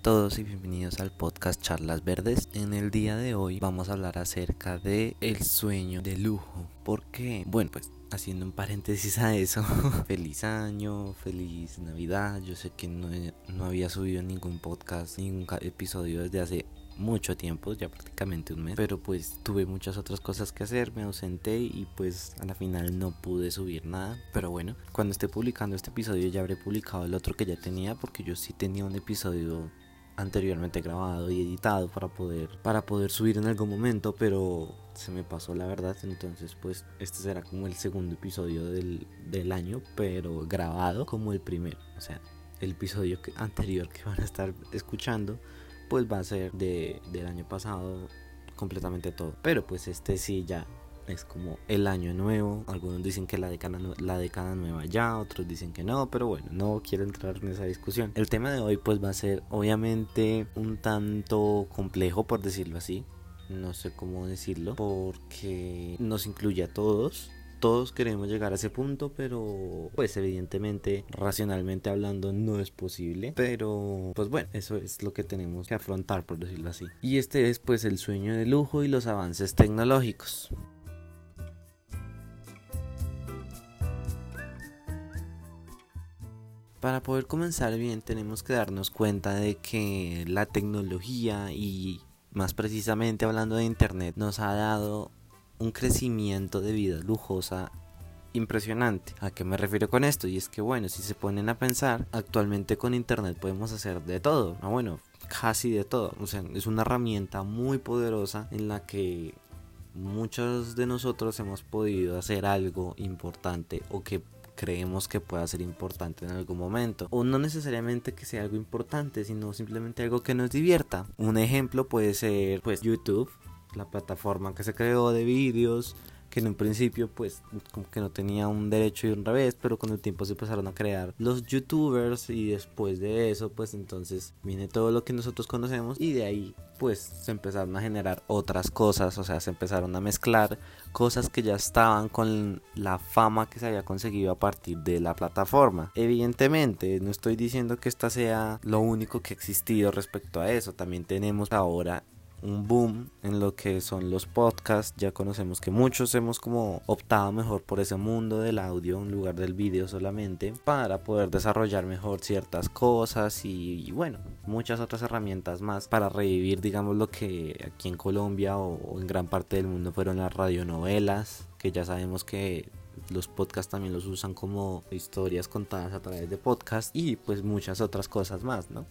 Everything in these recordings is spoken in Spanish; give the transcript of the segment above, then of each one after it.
todos y bienvenidos al podcast Charlas Verdes. En el día de hoy vamos a hablar acerca de el sueño de lujo. ¿Por qué? Bueno, pues haciendo un paréntesis a eso, feliz año, feliz Navidad. Yo sé que no, no había subido ningún podcast, ningún episodio desde hace mucho tiempo, ya prácticamente un mes, pero pues tuve muchas otras cosas que hacer, me ausenté y pues a la final no pude subir nada, pero bueno, cuando esté publicando este episodio ya habré publicado el otro que ya tenía porque yo sí tenía un episodio anteriormente grabado y editado para poder para poder subir en algún momento pero se me pasó la verdad. Entonces pues este será como el segundo episodio del, del año pero grabado como el primero o sea el episodio anterior que van a estar escuchando pues va a ser de, del año pasado completamente todo. Pero pues este sí ya es como el año nuevo. Algunos dicen que la década, la década nueva ya, otros dicen que no, pero bueno, no quiero entrar en esa discusión. El tema de hoy pues va a ser obviamente un tanto complejo por decirlo así. No sé cómo decirlo, porque nos incluye a todos todos queremos llegar a ese punto, pero pues evidentemente, racionalmente hablando, no es posible. Pero pues bueno, eso es lo que tenemos que afrontar, por decirlo así. Y este es pues el sueño de lujo y los avances tecnológicos. Para poder comenzar bien tenemos que darnos cuenta de que la tecnología y más precisamente hablando de internet nos ha dado un crecimiento de vida lujosa impresionante. ¿A qué me refiero con esto? Y es que bueno, si se ponen a pensar, actualmente con internet podemos hacer de todo. Ah, bueno, casi de todo. O sea, es una herramienta muy poderosa en la que muchos de nosotros hemos podido hacer algo importante o que creemos que pueda ser importante en algún momento. O no necesariamente que sea algo importante, sino simplemente algo que nos divierta. Un ejemplo puede ser pues YouTube la plataforma que se creó de vídeos que en un principio pues como que no tenía un derecho y un revés, pero con el tiempo se empezaron a crear los youtubers y después de eso pues entonces viene todo lo que nosotros conocemos y de ahí pues se empezaron a generar otras cosas, o sea, se empezaron a mezclar cosas que ya estaban con la fama que se había conseguido a partir de la plataforma. Evidentemente, no estoy diciendo que esta sea lo único que ha existido respecto a eso, también tenemos ahora un boom en lo que son los podcasts. Ya conocemos que muchos hemos como optado mejor por ese mundo del audio en lugar del vídeo solamente para poder desarrollar mejor ciertas cosas y, bueno, muchas otras herramientas más para revivir digamos lo que aquí en Colombia o, en gran parte del mundo fueron las radionovelas, que ya sabemos que los podcasts también los usan como historias contadas a través de podcasts y pues muchas otras cosas más, ¿no?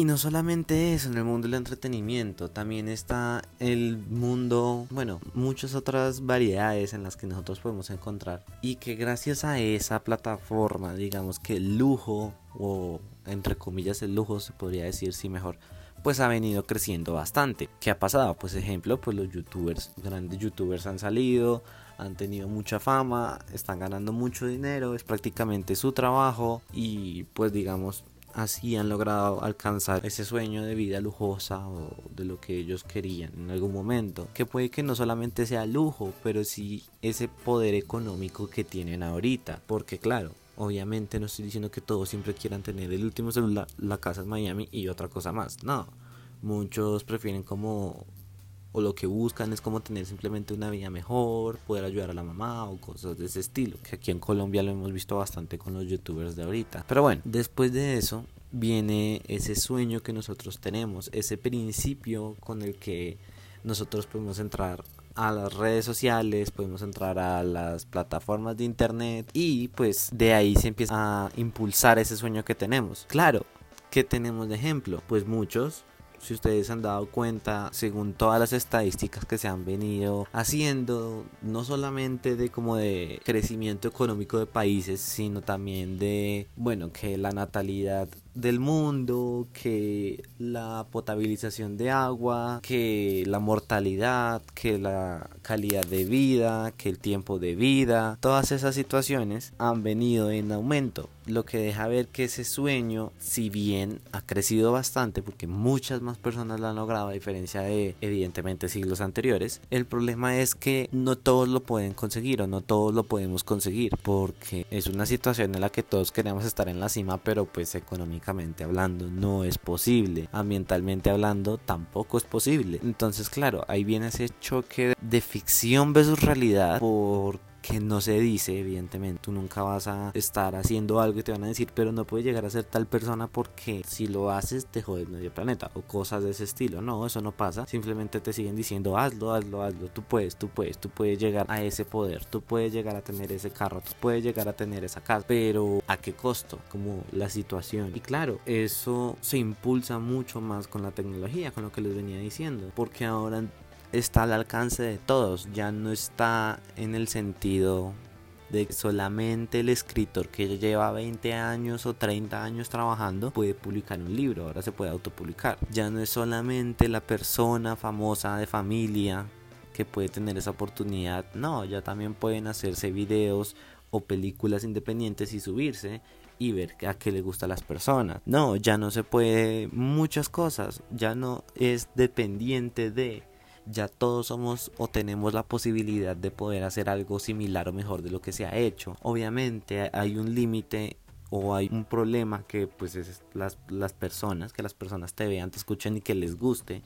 Y no solamente eso, en el mundo del entretenimiento también está el mundo, bueno, muchas otras variedades en las que nosotros podemos encontrar. Y que gracias a esa plataforma, digamos que el lujo, o entre comillas el lujo se podría decir, sí mejor, pues ha venido creciendo bastante. ¿Qué ha pasado? Pues ejemplo, pues los youtubers, grandes youtubers han salido, han tenido mucha fama, están ganando mucho dinero, es prácticamente su trabajo y pues digamos así han logrado alcanzar ese sueño de vida lujosa o de lo que ellos querían en algún momento. Que puede que no solamente sea lujo, pero sí ese poder económico que tienen ahorita. Porque claro, obviamente no estoy diciendo que todos siempre quieran tener el último celular, la casa en Miami y otra cosa más. No, muchos prefieren como o lo que buscan es como tener simplemente una vida mejor, poder ayudar a la mamá o cosas de ese estilo, que aquí en Colombia lo hemos visto bastante con los youtubers de ahorita. Pero bueno, después de eso viene ese sueño que nosotros tenemos, ese principio con el que nosotros podemos entrar a las redes sociales, podemos entrar a las plataformas de internet y pues de ahí se empieza a impulsar ese sueño que tenemos. Claro, ¿qué tenemos de ejemplo? Pues muchos si ustedes han dado cuenta, según todas las estadísticas que se han venido haciendo, no solamente de como de crecimiento económico de países, sino también de, bueno, que la natalidad del mundo, que la potabilización de agua, que la mortalidad, que la calidad de vida, que el tiempo de vida, todas esas situaciones han venido en aumento. Lo que deja ver que ese sueño, si bien ha crecido bastante, porque muchas más personas lo han logrado a diferencia de evidentemente siglos anteriores, el problema es que no todos lo pueden conseguir o no todos lo podemos conseguir, porque es una situación en la que todos queremos estar en la cima, pero pues hablando no es posible, ambientalmente hablando tampoco es posible. Entonces, claro, ahí viene ese choque de ficción versus realidad por que no se dice, evidentemente. Tú nunca vas a estar haciendo algo y te van a decir, pero no puedes llegar a ser tal persona porque si lo haces te jodes medio planeta o cosas de ese estilo. No, eso no pasa. Simplemente te siguen diciendo, hazlo, hazlo, hazlo. Tú puedes, tú puedes, tú puedes llegar a ese poder, tú puedes llegar a tener ese carro, tú puedes llegar a tener esa casa, pero ¿a qué costo? Como la situación. Y claro, eso se impulsa mucho más con la tecnología, con lo que les venía diciendo, porque ahora está al alcance de todos, ya no está en el sentido de que solamente el escritor que lleva 20 años o 30 años trabajando puede publicar un libro, ahora se puede autopublicar. Ya no es solamente la persona famosa de familia que puede tener esa oportunidad, no, ya también pueden hacerse videos o películas independientes y subirse y ver a qué le gusta a las personas. No, ya no se puede muchas cosas, ya no es dependiente de ya todos somos o tenemos la posibilidad de poder hacer algo similar o mejor de lo que se ha hecho. Obviamente hay un límite o hay un problema que pues es las, las personas, que las personas te vean, te escuchen y que les guste,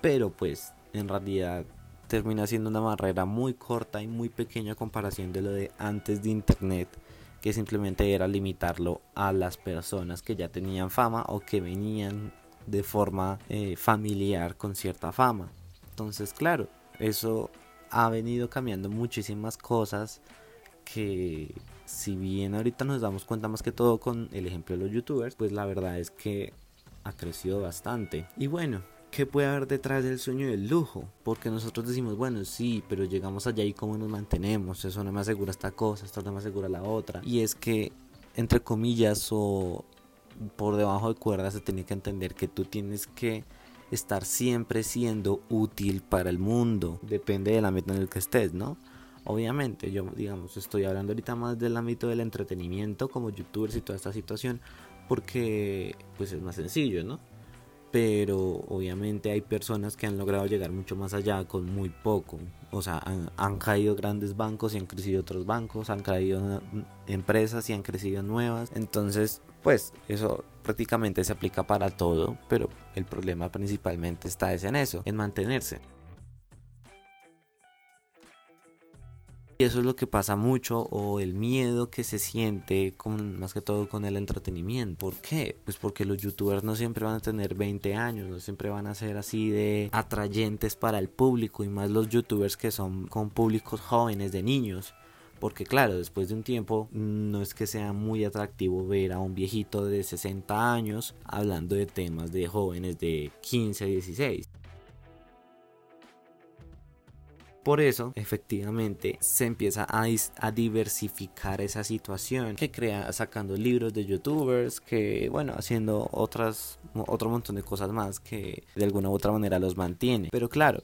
pero pues en realidad termina siendo una barrera muy corta y muy pequeña comparación de lo de antes de internet que simplemente era limitarlo a las personas que ya tenían fama o que venían de forma eh, familiar con cierta fama. Entonces, claro, eso ha venido cambiando muchísimas cosas que si bien ahorita nos damos cuenta más que todo con el ejemplo de los youtubers, pues la verdad es que ha crecido bastante. Y bueno, ¿qué puede haber detrás del sueño del lujo? Porque nosotros decimos, bueno, sí, pero llegamos allá y cómo nos mantenemos, eso no me asegura esta cosa, esto no me asegura la otra. Y es que, entre comillas, o por debajo de cuerdas se tiene que entender que tú tienes que estar siempre siendo útil para el mundo. Depende del ámbito en el que estés, ¿no? Obviamente, yo digamos, estoy hablando ahorita más del ámbito del entretenimiento como youtubers y toda esta situación porque pues es más sencillo, ¿no? Pero obviamente hay personas que han logrado llegar mucho más allá con muy poco. O sea, han, caído grandes bancos y han crecido otros bancos, han caído empresas y han crecido nuevas. Entonces, pues eso prácticamente se aplica para todo, pero el problema principalmente está en eso, en mantenerse. Y eso es lo que pasa mucho o el miedo que se siente con, más que todo con el entretenimiento. ¿Por qué? Pues porque los youtubers no siempre van a tener 20 años, no siempre van a ser así de atrayentes para el público y más los youtubers que son con públicos jóvenes de niños. Porque claro, después de un tiempo no es que sea muy atractivo ver a un viejito de 60 años hablando de temas de jóvenes de 15, 16. Por eso, efectivamente, se empieza a, diversificar esa situación que crea sacando libros de youtubers, que bueno, haciendo otras, otro montón de cosas más que de alguna u otra manera los mantiene. Pero claro,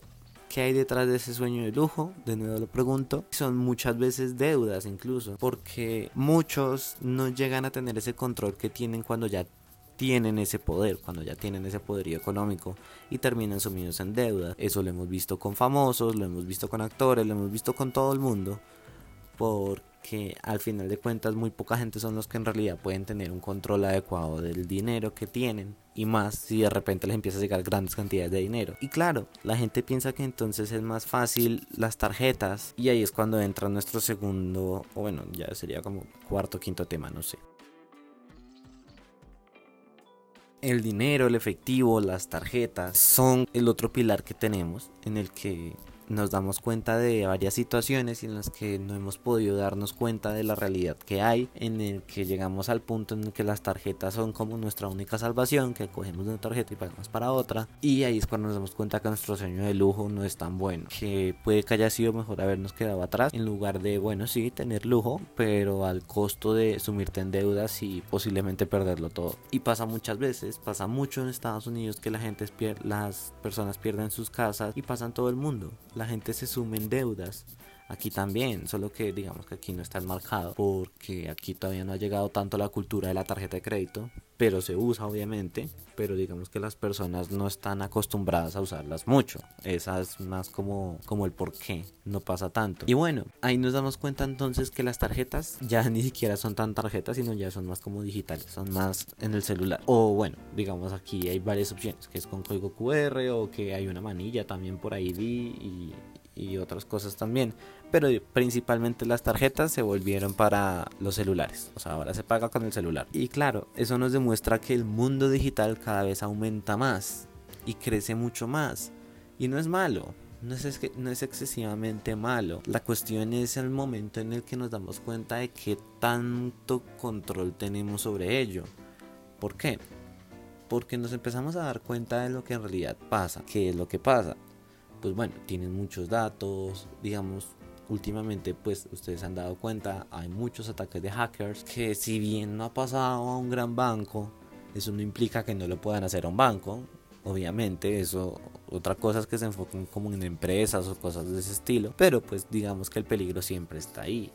¿Qué hay detrás de ese sueño de lujo? De nuevo lo pregunto. Son muchas veces deudas incluso, porque muchos no llegan a tener ese control que tienen cuando ya tienen ese poder, cuando ya tienen ese poderío económico y terminan sumidos en deuda. Eso lo hemos visto con famosos, lo hemos visto con actores, lo hemos visto con todo el mundo. Porque al final de cuentas muy poca gente son los que en realidad pueden tener un control adecuado del dinero que tienen y más si de repente les empieza a llegar grandes cantidades de dinero. Y claro, la gente piensa que entonces es más fácil las tarjetas y ahí es cuando entra nuestro segundo, o bueno, ya sería como cuarto, quinto tema, no sé. El dinero, el efectivo, las tarjetas son el otro pilar que tenemos en el que nos damos cuenta de varias situaciones en las que no hemos podido darnos cuenta de la realidad que hay, en el que llegamos al punto en el que las tarjetas son como nuestra única salvación, que cogemos una tarjeta y pagamos para otra, y ahí es cuando nos damos cuenta que nuestro sueño de lujo no es tan bueno, que puede que haya sido mejor habernos quedado atrás en lugar de, bueno, sí, tener lujo, pero al costo de sumirte en deudas y posiblemente perderlo todo. Y pasa muchas veces, pasa mucho en Estados Unidos que la gente las personas pierden sus casas y pasan todo el mundo. La gente se sume en deudas Aquí también, solo que digamos que aquí no está marcado porque aquí todavía no ha llegado tanto la cultura de la tarjeta de crédito, pero se usa obviamente, pero digamos que las personas no están acostumbradas a usarlas mucho. Esa es más como, como el por qué no pasa tanto. Y bueno, ahí nos damos cuenta entonces que las tarjetas ya ni siquiera son tan tarjetas, sino ya son más como digitales, son más en el celular. O bueno, digamos aquí hay varias opciones, que es con código QR o que hay una manilla también por ahí y y otras cosas también. Pero principalmente las tarjetas se volvieron para los celulares. O sea, ahora se paga con el celular. Y claro, eso nos demuestra que el mundo digital cada vez aumenta más y crece mucho más. Y no es malo. No es, no es excesivamente malo. La cuestión es el momento en el que nos damos cuenta de que tanto control tenemos sobre ello. ¿Por qué? Porque nos empezamos a dar cuenta de lo que en realidad pasa. ¿Qué es lo que pasa? Pues bueno, tienen muchos datos, digamos, últimamente pues ustedes han dado cuenta, hay muchos ataques de hackers que si bien no ha pasado a un gran banco, eso no implica que no lo puedan hacer a un banco, obviamente eso otra cosa es que se enfoquen como en empresas o cosas de ese estilo pero pues digamos que el peligro siempre está ahí.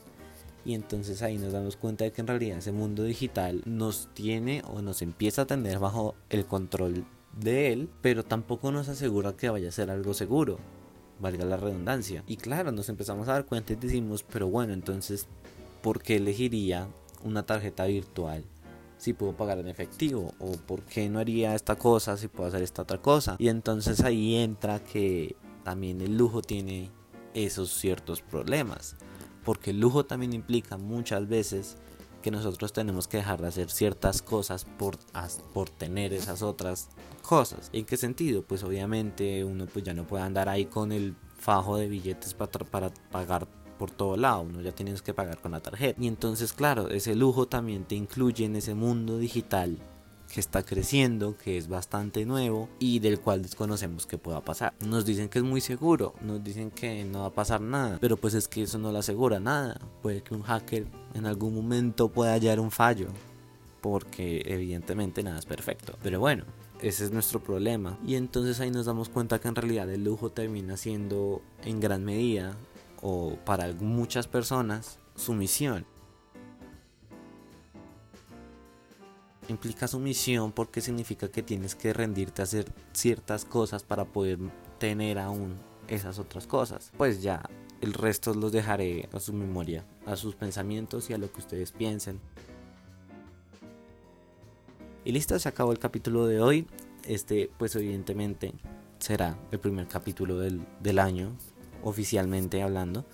Y entonces ahí nos damos cuenta de que en realidad ese mundo digital nos tiene o nos empieza a tener bajo el control de él, pero tampoco nos asegura que vaya a ser algo seguro, valga la redundancia. Y claro, nos empezamos a dar cuenta y decimos, pero bueno, entonces, ¿por qué elegiría una tarjeta virtual? si puedo pagar en efectivo o por qué no haría esta cosa si puedo hacer esta otra cosa y entonces ahí entra que también el lujo tiene esos ciertos problemas porque el lujo también implica muchas veces que nosotros tenemos que dejar de hacer ciertas cosas por, por tener esas otras cosas. ¿En qué sentido? Pues obviamente uno pues ya no puede andar ahí con el fajo de billetes para, para pagar por todo lado, uno ya tienes que pagar con la tarjeta. Y entonces, claro, ese lujo también te incluye en ese mundo digital que está creciendo, que es bastante nuevo y del cual desconocemos que pueda pasar. Nos dicen que es muy seguro, nos dicen que no va a pasar nada, pero pues es que eso no le asegura nada. Puede que un hacker en algún momento pueda hallar un fallo, porque evidentemente nada es perfecto. Pero bueno, ese es nuestro problema. Y entonces ahí nos damos cuenta que en realidad el lujo termina siendo en gran medida, o para muchas personas, su misión. Implica sumisión porque significa que tienes que rendirte a hacer ciertas cosas para poder tener aún esas otras cosas. Pues ya, el resto los dejaré a su memoria, a sus pensamientos y a lo que ustedes piensen. Y listo, se acabó el capítulo de hoy. Este, pues evidentemente será el primer capítulo del, del año, oficialmente hablando.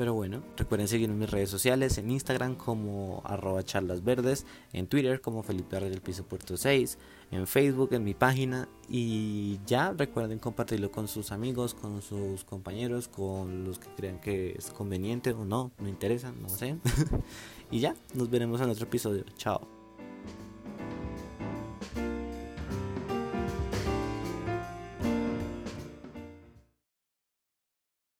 Pero bueno, recuerden seguirme en mis redes sociales, en Instagram como arroba charlasverdes, en Twitter como Felipe Arre del Piso Puerto 6, en Facebook, en mi página. Y ya recuerden compartirlo con sus amigos, con sus compañeros, con los que crean que es conveniente o no, no interesa, no sé. y ya, nos veremos en otro episodio. Chao.